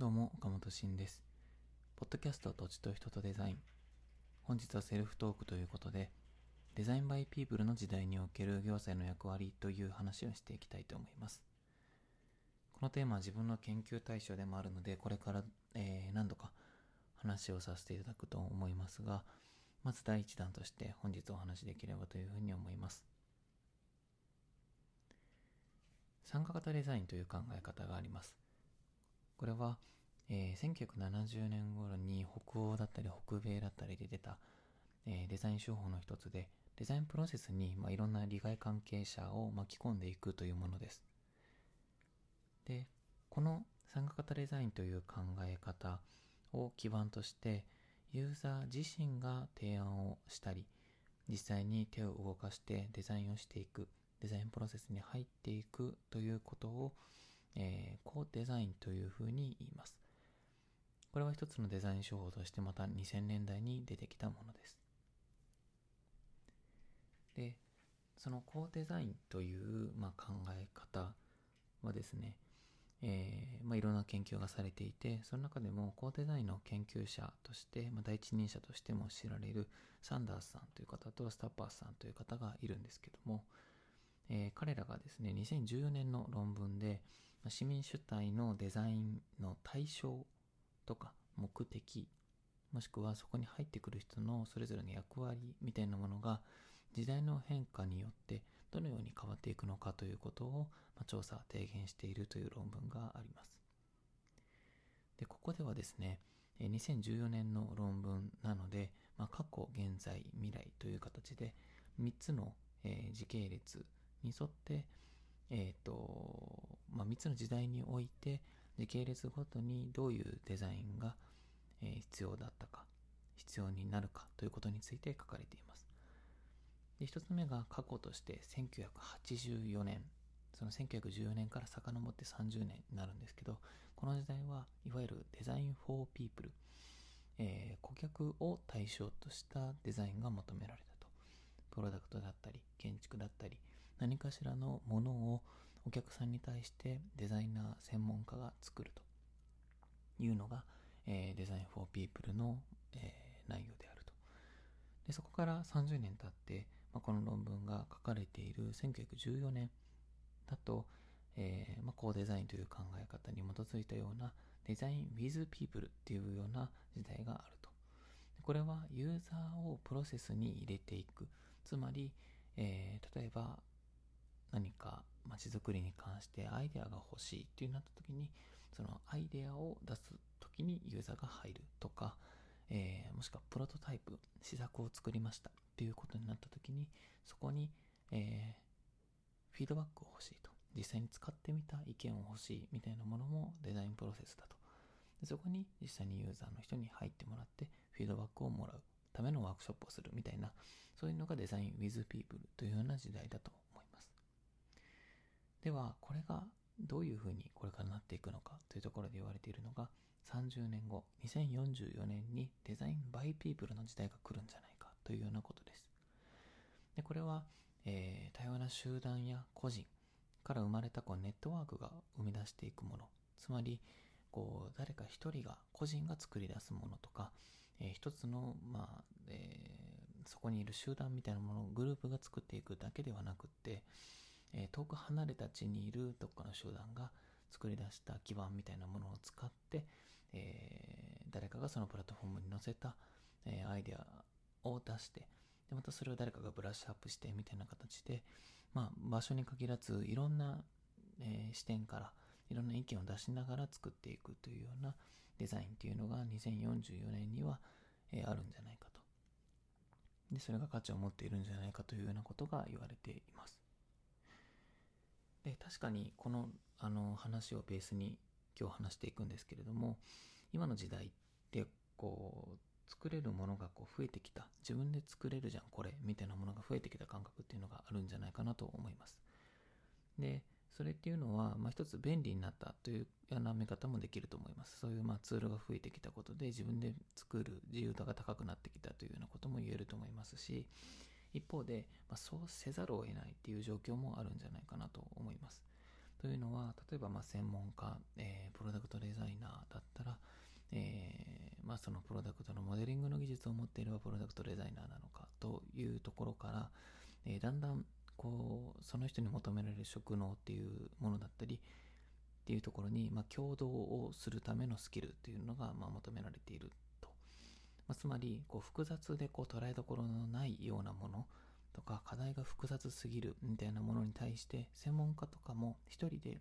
どうも、岡本慎です。ポッドキャスト土地と人とデザイン。本日はセルフトークということで、デザインバイピープルの時代における行政の役割という話をしていきたいと思います。このテーマは自分の研究対象でもあるので、これから、えー、何度か話をさせていただくと思いますが、まず第一弾として本日お話しできればというふうに思います。参加型デザインという考え方があります。これは、えー、1970年頃に北欧だったり北米だったりで出た、えー、デザイン手法の一つで、デザインプロセスに、まあ、いろんな利害関係者を巻き込んでいくというものです。で、この参加型デザインという考え方を基盤として、ユーザー自身が提案をしたり、実際に手を動かしてデザインをしていく、デザインプロセスに入っていくということをえー、コデザインというふうに言います。これは一つのデザイン手法としてまた2000年代に出てきたものです。で、そのコーデザインという、まあ、考え方はですね、えーまあ、いろんな研究がされていて、その中でもコーデザインの研究者として、まあ、第一人者としても知られるサンダースさんという方とスタッパースさんという方がいるんですけども、えー、彼らがですね、2014年の論文で、市民主体のデザインの対象とか目的、もしくはそこに入ってくる人のそれぞれの役割みたいなものが時代の変化によってどのように変わっていくのかということを、ま調査、提言しているという論文があります。で、ここではですね、2014年の論文なので、まあ、過去、現在、未来という形で3つの、え、時系列に沿って、えっ、ー、と、まあ、3つの時代において、時系列ごとにどういうデザインが、え、必要だったか、必要になるかということについて書かれています。で、1つ目が過去として1984年、その1914年から遡って30年になるんですけど、この時代はいわゆる Design for People、えー、顧客を対象としたデザインが求められたと。プロダクトだったり、建築だったり、何かしらのものをお客さんに対してデザイナー専門家が作るというのが、えー、 Design for People の、えー、内容であると。でそこから30年経って、まあ、この論文が書かれている1914年だと、えーまあ、コーデザインという考え方に基づいたようなデザイン with people っていうような時代があると。これはユーザーをプロセスに入れていく。つまり、えー、例えば何か街づくりに関してアイデアが欲しいっていうなった時にそのアイデアを出す時にユーザーが入るとか、えー、もしくはプロトタイプ試作を作りましたっていうことになった時にそこに、えー、フィードバックを欲しいと。実際に使ってみた意見を欲しいみたいなものもデザインプロセスだと。でそこに実際にユーザーの人に入ってもらってフィードバックをもらうためのワークショップをするみたいなそういうのがデザイン with people というような時代だとでは、これがどういうふうにこれからなっていくのかというところで言われているのが、30年後、2044年にデザインバイピープルの時代が来るんじゃないかというようなことです。でこれは、えー、多様な集団や個人から生まれたこうネットワークが生み出していくもの、つまり、こう誰か一人が個人が作り出すものとか、えー、一つの、まあえー、そこにいる集団みたいなものをグループが作っていくだけではなくって、えー、遠く離れた地にいるどっかの集団が作り出した基盤みたいなものを使って、えー、誰かがそのプラットフォームに載せた、えー、アイデアを出してでまたそれを誰かがブラッシュアップしてみたいな形で、まあ、場所に限らずいろんな、え、視点からいろんな意見を出しながら作っていくというようなデザインっていうのが2044年には、え、あるんじゃないかと。で、それが価値を持っているんじゃないかというようなことが言われています。で確かにこのあの話をベースに今日話していくんですけれども今の時代ってこう作れるものがこう増えてきた。自分で作れるじゃんこれみたいなものが増えてきた感覚っていうのがあるんじゃないかなと思います。でそれっていうのは、まあ、一つ便利になったというような見方もできると思います。そういうまあツールが増えてきたことで自分で作る自由度が高くなってきたというようなことも言えると思いますし一方で、まあ、そうせざるを得ないっていう状況もあるんじゃないかなと思います。というのは、例えばま専門家、えー、プロダクトデザイナーだったら、えまあ、そのプロダクトのモデリングの技術を持っていればプロダクトデザイナーなのかというところから、えー、だんだんこうその人に求められる職能っていうものだったりっていうところに、まあ、共同をするためのスキルっていうのが、ま、求められている、まあ、つまりこう複雑でこう捉えどころのないようなものとか課題が複雑すぎるみたいなものに対して専門家とかも一人で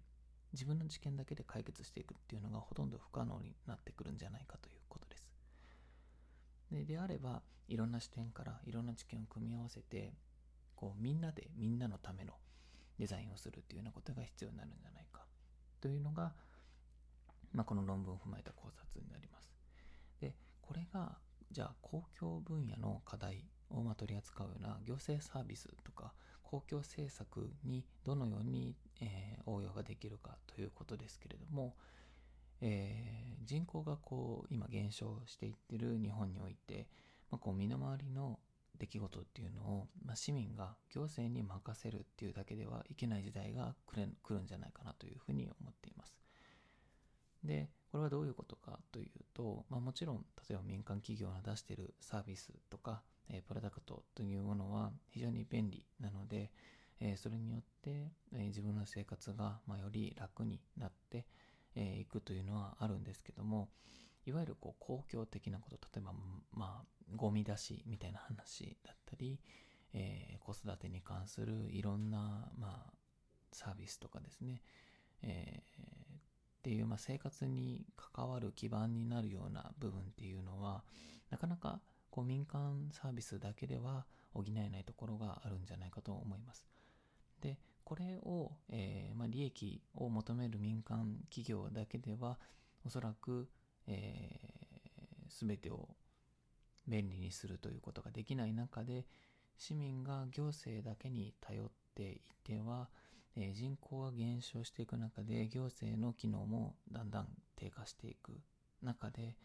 自分の知見だけで解決していくっていうのがほとんど不可能になってくるんじゃないかということです。でであればいろんな視点からいろんな知見を組み合わせてこうみんなでみんなのためのデザインをするっていうようなことが必要になるんじゃないかというのが、まあ、この論文を踏まえた考察になります。でこれがじゃあ公共分野の課題をま取り扱うような行政サービスとか公共政策にどのように、え、応用ができるかということですけれども、えー、人口がこう今減少していってる日本において、まあ、こう身の回りの出来事っていうのを、まあ、市民が行政に任せるっていうだけではいけない時代が来る来るんじゃないかなというふうに思っています。で、これはどういうことかというと、まあ、もちろん例えば民間企業が出しているサービスとか、えー、プロダクトというものは非常に便利なので、えー、それによって、えー、自分の生活が、まあ、より楽になってい、えー、くというのはあるんですけどもいわゆるこう公共的なこと例えばまあゴミ出しみたいな話だったり、えー、子育てに関するいろんな、まあ、サービスとかですね、え、っていう、まあ、生活に関わる基盤になるような部分っていうのはなかなかこう民間サービスだけでは補えないところがあるんじゃないかと思います。で、これを、えー、まあ、利益を求める民間企業だけではおそらく、えー、全てを便利にするということができない中で市民が行政だけに頼っていては、えー、人口が減少していく中で行政の機能もだんだん低下していく中で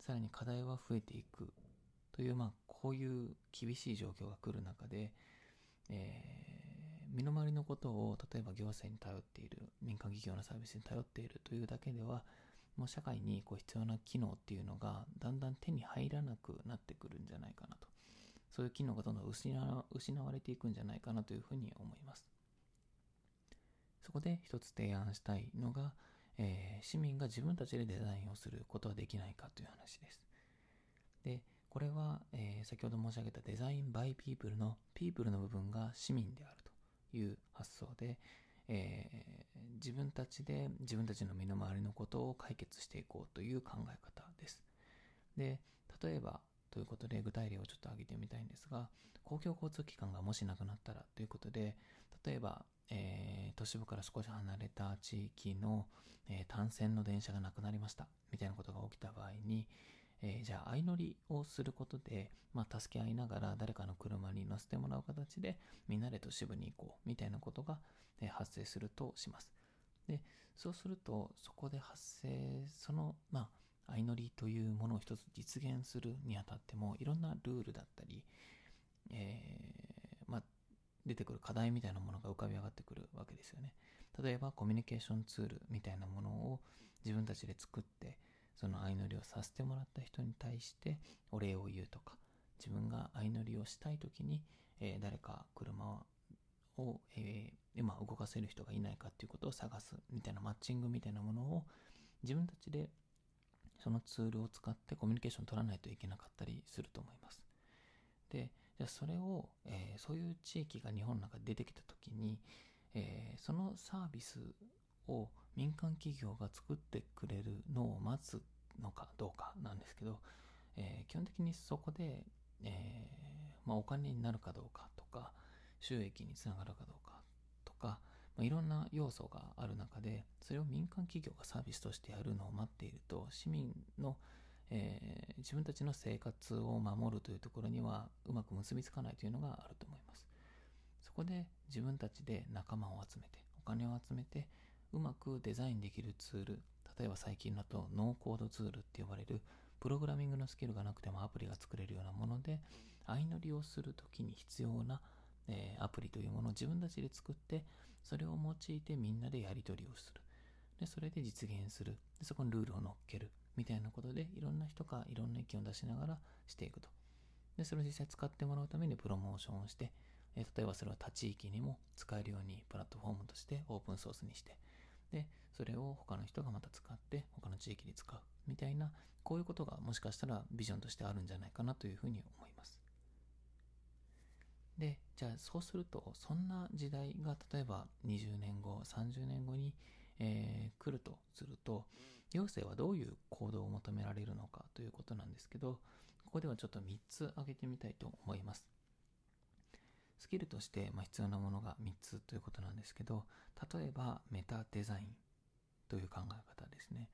さらに課題は増えていくという、まあ、こういう厳しい状況が来る中で、えー、身の回りのことを例えば行政に頼っている民間企業のサービスに頼っているというだけではもう社会にこう必要な機能っていうのがだんだん手に入らなくなってくるんじゃないかなと。そういう機能がどんどん失われていくんじゃないかなというふうに思います。そこで一つ提案したいのが、えー、市民が自分たちでデザインをすることはできないかという話ですでこれは、えー、先ほど申し上げたデザインバイピープルのピープルの部分が市民であるという発想で、えー、自分たちで自分たちの身の回りのことを解決していこうという考え方です。で、例えばということで具体例をちょっと挙げてみたいんですが、公共交通機関がもしなくなったらということで、例えば、えー、都市部から少し離れた地域の、えー、単線の電車がなくなりましたみたいなことが起きた場合に、えー、じゃあ相乗りをすることで、まあ、助け合いながら誰かの車に乗せてもらう形でみんなで都市部に行こうみたいなことが、え、発生するとします。で、そうするとそこで発生、その、まあ、相乗りというものを一つ実現するにあたってもいろんなルールだったり、え、出てくる課題みたいなものが浮かび上がってくるわけですよね。例えばコミュニケーションツールみたいなものを自分たちで作ってその相乗りをさせてもらった人に対してお礼を言うとか、自分が相乗りをしたい時に、えー、誰か車を、えー、今動かせる人がいないかっていうことを探すみたいなマッチングみたいなものを自分たちでそのツールを使ってコミュニケーション取らないといけなかったりすると思います。で、じゃそれを、えー、そういう地域が日本の中で出てきた時に、えー、そのサービスを民間企業が作ってくれるのを待つのかどうかなんですけど、えー、基本的にそこで、え、まあ、お金になるかどうかとか収益につながるかどうかとか、まあ、いろんな要素がある中でそれを民間企業がサービスとしてやるのを待っていると市民の、えー、自分たちの生活を守るというところにはうまく結びつかないというのがあると思います。そこで自分たちで仲間を集めてお金を集めてうまくデザインできるツール例えば最近だとノーコードツールって呼ばれるプログラミングのスキルがなくてもアプリが作れるようなもので相乗りをするときに必要な、えー、アプリというものを自分たちで作ってそれを用いてみんなでやり取りをする。でそれで実現する。でそこにルールを乗っける。みたいなことでいろんな人がいろんな意見を出しながらしていくと。で、それを実際使ってもらうためにプロモーションをして、え例えばそれは他地域にも使えるようにプラットフォームとしてオープンソースにして、で、それを他の人がまた使って他の地域に使うみたいな、こういうことがもしかしたらビジョンとしてあるんじゃないかなというふうに思います。で、じゃあそうすると、そんな時代が例えば20年後、30年後に、えー、来るとすると、行政はどういう行動を求められるのかということなんですけど、ここではちょっと3つ挙げてみたいと思います。スキルとして、ま必要なものが3つということなんですけど、例えばメタデザインという考え方ですね。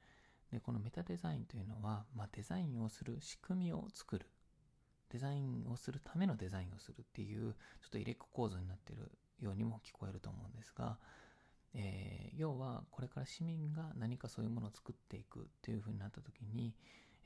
で、このメタデザインというのは、まあ、デザインをする仕組みを作る。デザインをするためのデザインをするっていう、ちょっと入れ子構造になっているようにも聞こえると思うんですが、えー、要はこれから市民が何かそういうものを作っていくっていうふうになった時に、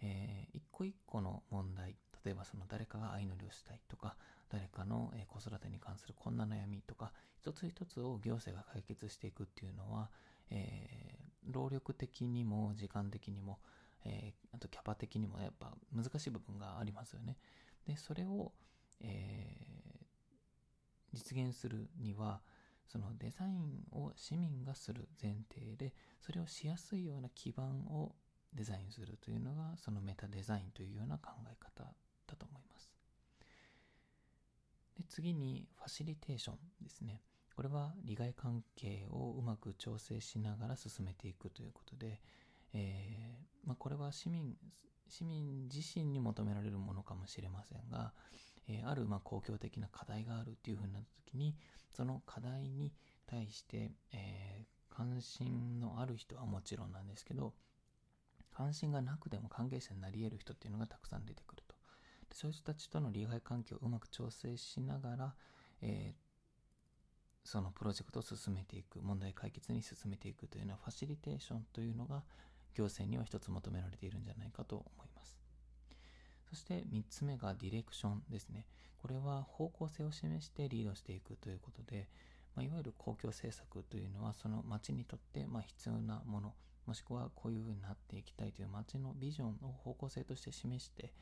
えー、一個一個の問題例えばその誰かが相乗りをしたいとか誰かの子育てに関するこんな悩みとか一つ一つを行政が解決していくっていうのは、えー、労力的にも時間的にも、えー、あとキャパ的にもやっぱ難しい部分がありますよね。でそれを、えー、実現するにはそのデザインを市民がする前提でそれをしやすいような基盤をデザインするというのがそのメタデザインというような考え方だと思います。で次にファシリテーションですね。これは利害関係をうまく調整しながら進めていくということで、えーまあ、これは市民市民自身に求められるものかもしれませんが、えー、あるまあ公共的な課題があるっていうふうになった時にその課題に対して、えー、関心のある人はもちろんなんですけど関心がなくても関係者になり得る人っていうのがたくさん出てくると。でそういう人たちとの利害関係をうまく調整しながら、えー、そのプロジェクトを進めていく問題解決に進めていくというのはファシリテーションというのが行政には一つ求められているんじゃないかと思います。そして3つ目がディレクションですね。これは方向性を示してリードしていくということで、まあ、いわゆる公共政策というのはその町にとってま必要なもの、もしくはこういうふうになっていきたいという町のビジョンを方向性として示して、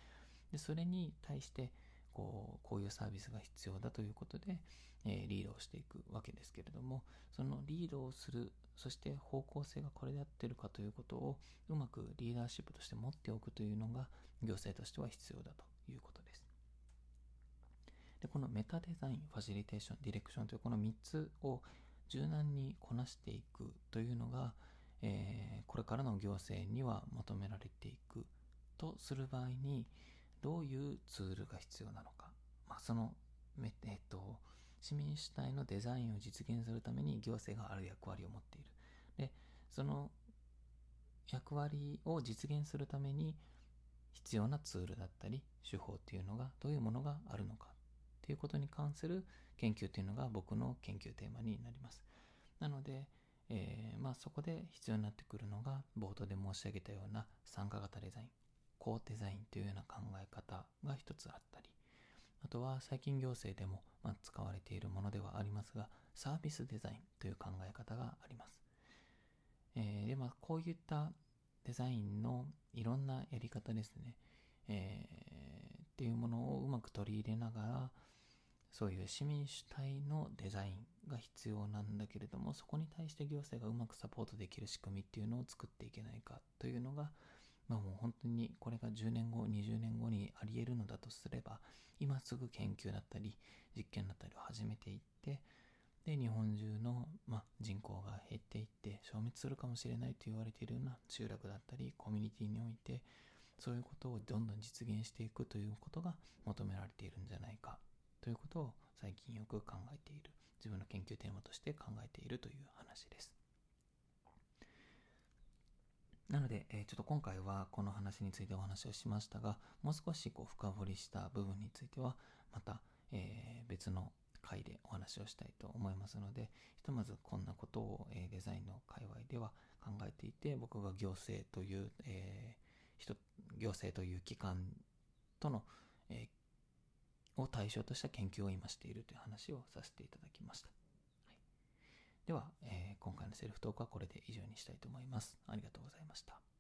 でそれに対してこうこういうサービスが必要だということで、えー、リードをしていくわけですけれどもそのリードをするそして方向性がこれで合ってるかということをうまくリーダーシップとして持っておくというのが行政としては必要だということです。でこのメタデザイン、ファシリテーション、ディレクションというこの3つを柔軟にこなしていくというのが、えー、これからの行政には求められていくとする場合にどういうツールが必要なのか、まあ、その、えっと、市民主体のデザインを実現するために行政がある役割を持っている。で、その役割を実現するために必要なツールだったり手法っていうのがどういうものがあるのかっていうことに関する研究っていうのが僕の研究テーマになります。なので、えー、まあそこで必要になってくるのが冒頭で申し上げたような参加型デザイン、コーデザインというような考え方が一つあったり、あとは最近行政でもま使われているものではありますが、サービスデザインという考え方があります。えー、で、まあこういったデザインのいろんなやり方ですね、えー、っていうものをうまく取り入れながら、そういう市民主体のデザインが必要なんだけれども、そこに対して行政がうまくサポートできる仕組みっていうのを作っていけないかというのが、まあもう本当にこれが10年後、20年後にあり得るのだとすれば、今すぐ研究だったり、実験だったりを始めていって、で、日本中の、まあ、人口が減っていって消滅するかもしれないと言われているような集落だったり、コミュニティにおいて、そういうことをどんどん実現していくということが求められているんじゃないかということを最近よく考えている。自分の研究テーマとして考えているという話です。なので、えー、ちょっと今回はこの話についてお話をしましたが、もう少しこう深掘りした部分については、また、えー、別の回でお話をしたいと思いますので、ひとまずこんなことを、えー、デザインの界隈では考えていて、僕が行政という、えー、行政という機関との、え、を対象とした研究を今しているという話をさせていただきました。では、えー、今回のセルフトークはこれで以上にしたいと思います。ありがとうございました。